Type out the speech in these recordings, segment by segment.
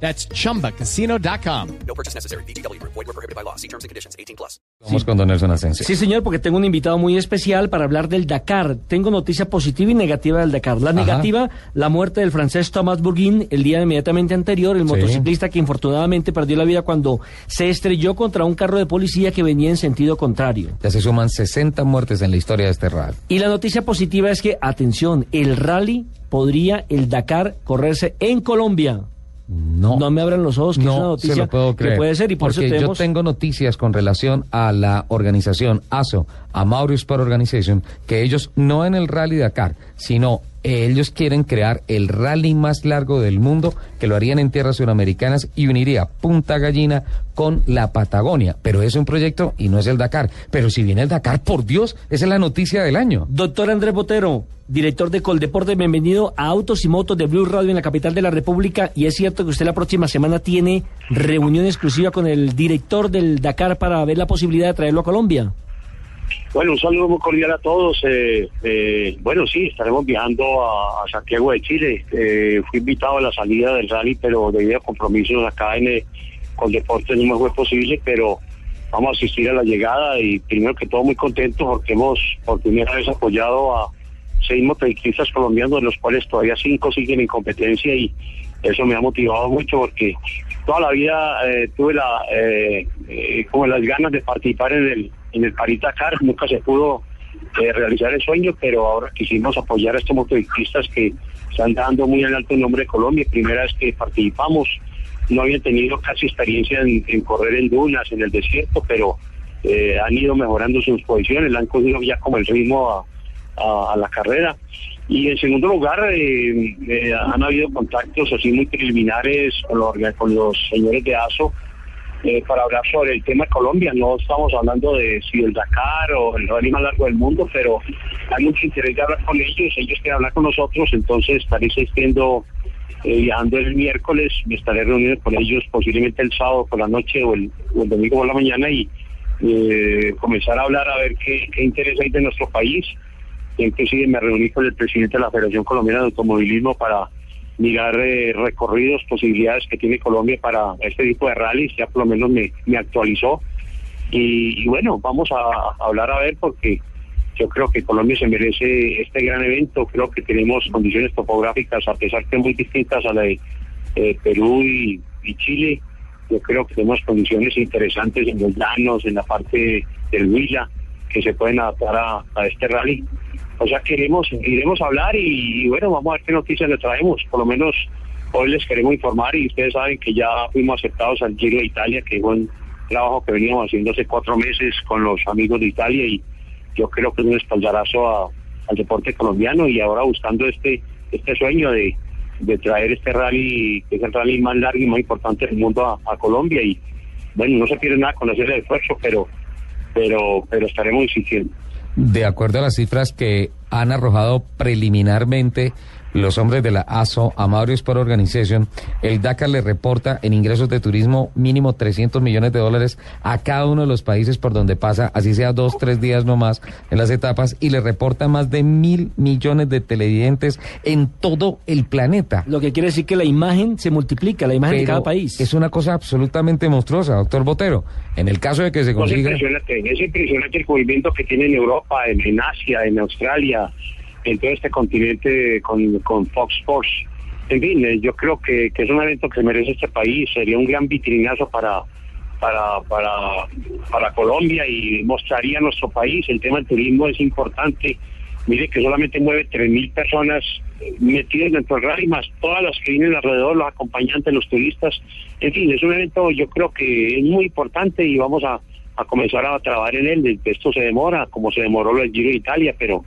That's chumbacasino.com. No purchase necessary. BGW. Void were prohibited by law. See terms and conditions. 18 plus. Vamos con don Nelson Asensio. Sí, señor, porque tengo un invitado muy especial para hablar del Dakar. Tengo noticia positiva y negativa del Dakar. La negativa, la muerte del francés Thomas Bourguin el día inmediatamente anterior, el motociclista que infortunadamente perdió la vida cuando se estrelló contra un carro de policía que venía en sentido contrario. Ya se suman 60 muertes en la historia de este rally. Y la noticia positiva es que, atención, el rally podría, el Dakar, correrse en Colombia. No. No me abran los ojos, que es una No noticia se lo puedo creer. que puede ser y por porque eso tenemos... yo tengo noticias con relación a la organización ASO, a Mauro Sport Organization, que ellos no en el Rally Dakar, sino eh, ellos quieren crear el rally más largo del mundo, que lo harían en tierras suramericanas y uniría Punta Gallina con la Patagonia. Pero es un proyecto y no es el Dakar. Pero si viene el Dakar, por Dios, esa es la noticia del año. Doctor Andrés Botero, director de Coldeporte, bienvenido a Autos y Motos de Blue Radio en la capital de la República. Y es cierto que usted la próxima semana tiene reunión exclusiva con el director del Dakar para ver la posibilidad de traerlo a Colombia. Bueno, un saludo muy cordial a todos. Eh, eh, bueno, sí, estaremos viajando a, Santiago de Chile. Eh, fui invitado a la salida del rally, pero debido a compromisos acá en el, con deportes no me fue posible, pero vamos a asistir a la llegada y primero que todo muy contentos porque hemos por primera vez apoyado a seis motociclistas colombianos, de los cuales todavía cinco siguen en competencia y eso me ha motivado mucho porque toda la vida eh, tuve la eh, eh, como las ganas de participar en el en el Paris Dakar, nunca se pudo eh, realizar el sueño, pero ahora quisimos apoyar a estos motociclistas que están dando muy en alto el nombre de Colombia, primera vez que participamos, no habían tenido casi experiencia en, correr en dunas, en el desierto, pero eh, han ido mejorando sus posiciones, le han cogido ya como el ritmo a, la carrera. Y en segundo lugar, eh, han habido contactos así muy preliminares con los, con los señores de ASO eh, para hablar sobre el tema de Colombia. No estamos hablando de si el Dakar o el rally más largo del mundo, pero hay mucho interés de hablar con ellos. Ellos quieren hablar con nosotros, entonces estaré asistiendo, eh, el miércoles, me estaré reuniendo con ellos posiblemente el sábado por la noche o el, domingo por la mañana y eh, comenzar a hablar a ver qué, qué interés hay de nuestro país. Inclusive me reuní con el presidente de la Federación Colombiana de Automovilismo para mirar eh, recorridos, posibilidades que tiene Colombia para este tipo de rallies, ya por lo menos me, actualizó. Y, bueno, vamos a, hablar a ver porque yo creo que Colombia se merece este gran evento, creo que tenemos condiciones topográficas, a pesar que muy distintas a la de eh, Perú y, Chile, yo creo que tenemos condiciones interesantes en los llanos, en la parte del Huila, que se pueden adaptar a este rally. O sea, queremos, iremos a hablar y, bueno, vamos a ver qué noticias le traemos. Por lo menos hoy les queremos informar y ustedes saben que ya fuimos aceptados al Giro de Italia, que fue un trabajo que veníamos haciendo hace cuatro meses con los amigos de Italia y yo creo que es un espaldarazo al deporte colombiano y ahora buscando este este sueño de, de traer este rally, que es el rally más largo y más importante del mundo a, a Colombia y bueno, no se pierde nada con hacer el esfuerzo, pero pero pero estaremos insistiendo. De acuerdo a las cifras que han arrojado preliminarmente los hombres de la ASO, Amario Sport Organization, el Dakar le reporta en ingresos de turismo mínimo 300 millones de dólares a cada uno de los países por donde pasa, así sea dos, tres días nomás en las etapas, y le reporta más de mil millones de televidentes en todo el planeta. Lo que quiere decir que la imagen se multiplica, la imagen de cada país. Es una cosa absolutamente monstruosa, doctor Botero. En el caso de que se No, es consiga... impresionante, es impresionante el movimiento que tiene en Europa, en, en Asia, en Australia, en todo este continente con, con Fox Sports. En fin, eh, yo creo que, que es un evento que merece este país, sería un gran vitrinazo para, para, para, para Colombia y mostraría nuestro país. El tema del turismo es importante. Mire que solamente mueve 3.000 personas metidas dentro del rally, más todas las que vienen alrededor, los acompañantes, los turistas. En fin, es un evento yo creo que es muy importante y vamos a, a comenzar a trabajar en él. Esto se demora, como se demoró el Giro de Italia, pero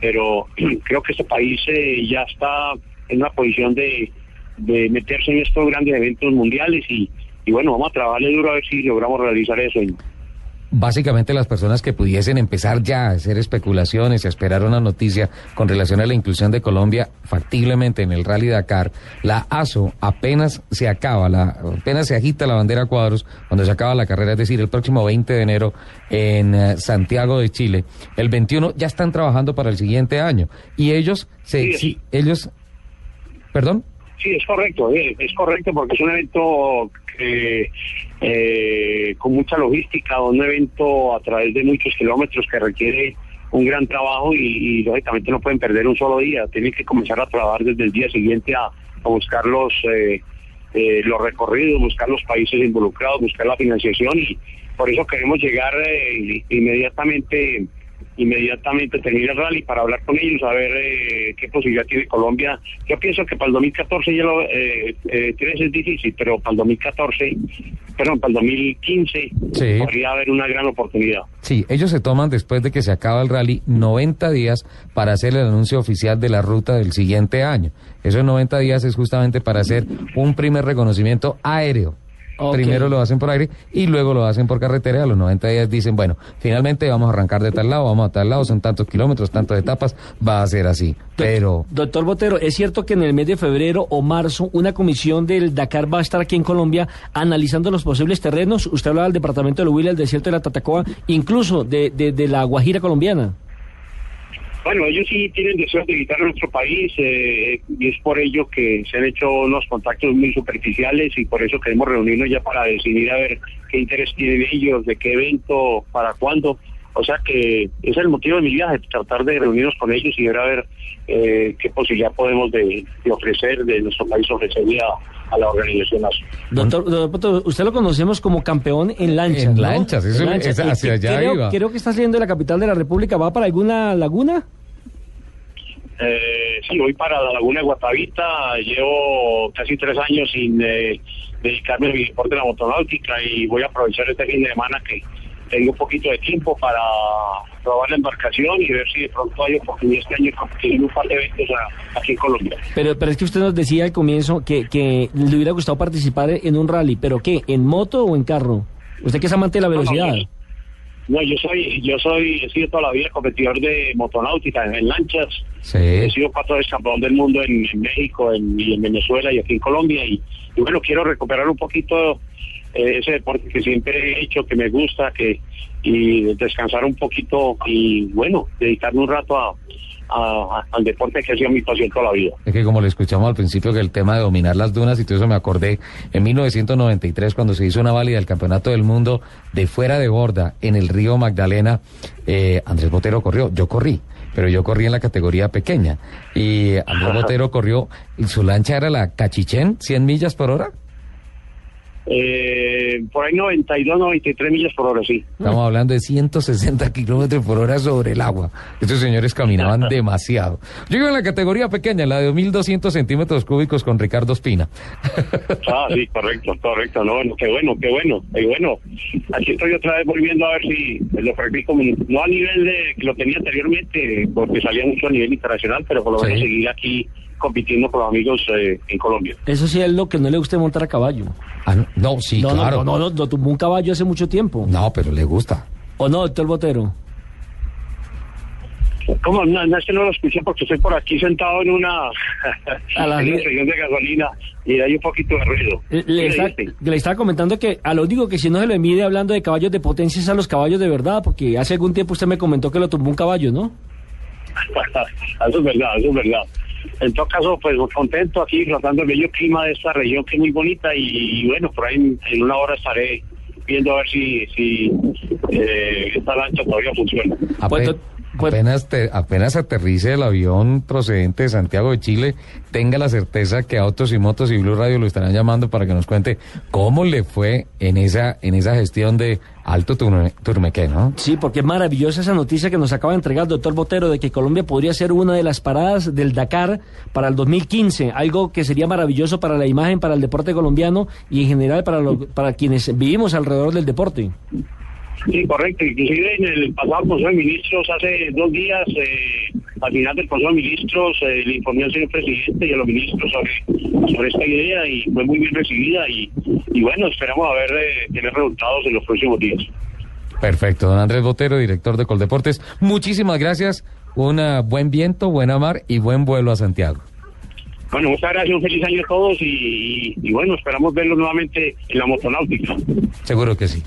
pero creo que este país eh, ya está en una posición de, de meterse en estos grandes eventos mundiales y, y bueno, vamos a trabajarle duro a ver si logramos realizar eso. Básicamente las personas que pudiesen empezar ya a hacer especulaciones y a esperar una noticia con relación a la inclusión de Colombia factiblemente en el Rally Dakar, la ASO apenas se acaba, la, apenas se agita la bandera a cuadros cuando se acaba la carrera, es decir, el próximo 20 de enero en eh, Santiago de Chile, el 21 ya están trabajando para el siguiente año y ellos se Sí, sí. ellos perdón Sí, es correcto, eh, es correcto porque es un evento eh, con mucha logística, un evento a través de muchos kilómetros que requiere un gran trabajo y, lógicamente no pueden perder un solo día, tienen que comenzar a trabajar desde el día siguiente a, a buscar los, eh, eh, los recorridos, buscar los países involucrados, buscar la financiación y por eso queremos llegar eh, inmediatamente inmediatamente termine el rally para hablar con ellos, a ver eh, qué posibilidad tiene Colombia. Yo pienso que para el 2014 ya lo, eh, eh, 13 es difícil, pero para el 2014, perdón, para el 2015 Sí. podría haber una gran oportunidad. Sí, ellos se toman después de que se acaba el rally 90 días para hacer el anuncio oficial de la ruta del siguiente año. Esos 90 días es justamente para hacer un primer reconocimiento aéreo. Primero lo hacen por aire y luego lo hacen por carretera. A los 90 días dicen, bueno, finalmente vamos a arrancar de tal lado, vamos a tal lado, son tantos kilómetros, tantas etapas, va a ser así. Pero Doctor Botero, ¿es cierto que en el mes de febrero o marzo una comisión del Dakar va a estar aquí en Colombia analizando los posibles terrenos? Usted hablaba del departamento de Huila, el desierto de la Tatacoa, incluso de, de, de la Guajira colombiana. Bueno, ellos sí tienen deseo de visitar nuestro país eh, y es por ello que se han hecho unos contactos muy superficiales y por eso queremos reunirnos ya para decidir a ver qué interés tienen ellos, de qué evento, para cuándo. O sea que ese es el motivo de mi viaje, tratar de reunirnos con ellos y ver a ver eh, qué posibilidad podemos de, de ofrecer, de nuestro país ofrecerle a, a la organización. Doctor, doctor usted lo conocemos como campeón en lanchas. En ¿no? lanchas, eso- es- hacia allá creo, iba. creo que está saliendo de la capital de la República. ¿Va para alguna laguna? Eh, sí, voy para la Laguna de Guatavita, llevo casi tres años sin eh, dedicarme a mi deporte de la motonáutica y voy a aprovechar este fin de semana que tengo un poquito de tiempo para probar la embarcación y ver si de pronto hay oportunidad este año de un par de eventos a- aquí en Colombia. Pero, pero es que usted nos decía al comienzo que, que le hubiera gustado participar en un rally. ¿Pero qué? ¿En moto o en carro? Usted que es amante de la velocidad. No, no, No, yo soy, yo soy, he sido toda la vida competidor de motonáutica en, en lanchas. sí, He sido cuatro veces campeón del mundo en, en México, en, y en Venezuela y aquí en Colombia. Y, y bueno, quiero recuperar un poquito eh, ese deporte que siempre he hecho, que me gusta, que y descansar un poquito y bueno, dedicarme un rato a, a- al deporte que ha sido mi pasión toda la vida. Es que como le escuchamos al principio que el tema de dominar las dunas y todo eso me acordé en 1993 cuando se hizo una válida del Campeonato del Mundo de fuera de borda en el río Magdalena, eh, Andrés Botero corrió, yo corrí, pero yo corrí en la categoría pequeña y Andrés Botero corrió, y su lancha era la Cachichén, 100 millas por hora. Eh, por ahí 92, 93 millas por hora, sí. Estamos hablando de 160 kilómetros por hora sobre el agua. Estos señores caminaban demasiado. Yo iba en la categoría pequeña, la de 2.200 centímetros cúbicos con Ricardo Espina. Ah, sí, correcto, correcto. No, bueno, qué bueno, qué bueno, qué bueno. Aquí estoy otra vez volviendo a ver si lo practico, no a nivel de que lo tenía anteriormente, porque salía mucho a nivel internacional, pero por lo menos Sí. seguir aquí compitiendo con los amigos eh, en Colombia. Eso sí es lo que no le gusta montar a caballo. Ah, no, no, sí, no, claro. no, no, no, no, tumbó un caballo hace mucho tiempo. No, pero le gusta. ¿O no, doctor Botero? ¿Cómo? No, no es que no lo escuché porque estoy por aquí sentado en una, A la en una vida. estación de gasolina y hay un poquito de ruido. Eh, ¿Qué Le, está- le estaba comentando que a lo digo que si no se lo mide hablando de caballos de potencia es a los caballos de verdad, porque hace algún tiempo usted me comentó que lo tumbó un caballo, ¿no? eso es verdad, eso es verdad. En todo caso, pues contento aquí, disfrutando el bello clima de esta región que es muy bonita y, y bueno, por ahí en, en una hora estaré viendo a ver si, si eh, esta lancha todavía funciona. Ape- Pues, pues- apenas, te- apenas aterrice el avión procedente de Santiago de Chile, tenga la certeza que Autos y Motos y Blue Radio lo estarán llamando para que nos cuente cómo le fue en esa, en esa gestión de Alto Turme- Turmequé, ¿no? Sí, porque es maravillosa esa noticia que nos acaba de entregar el doctor Botero de que Colombia podría ser una de las paradas del Dakar para el 2015, algo que sería maravilloso para la imagen, para el deporte colombiano y en general para, lo- para quienes vivimos alrededor del deporte. Sí, correcto. Inclusive en el pasado Consejo de Ministros, hace dos días, eh, al final del Consejo de Ministros, eh, le informé al señor presidente y a los ministros sobre, sobre esta idea y fue muy bien recibida y, y bueno, esperamos a ver, eh, tener resultados en los próximos días. Perfecto, don Andrés Botero, director de Coldeportes. Muchísimas gracias. Un uh, buen viento, buena mar y buen vuelo a Santiago. Bueno, muchas gracias, un feliz año a todos y, y bueno, esperamos verlos nuevamente en la motonáutica. Seguro que sí.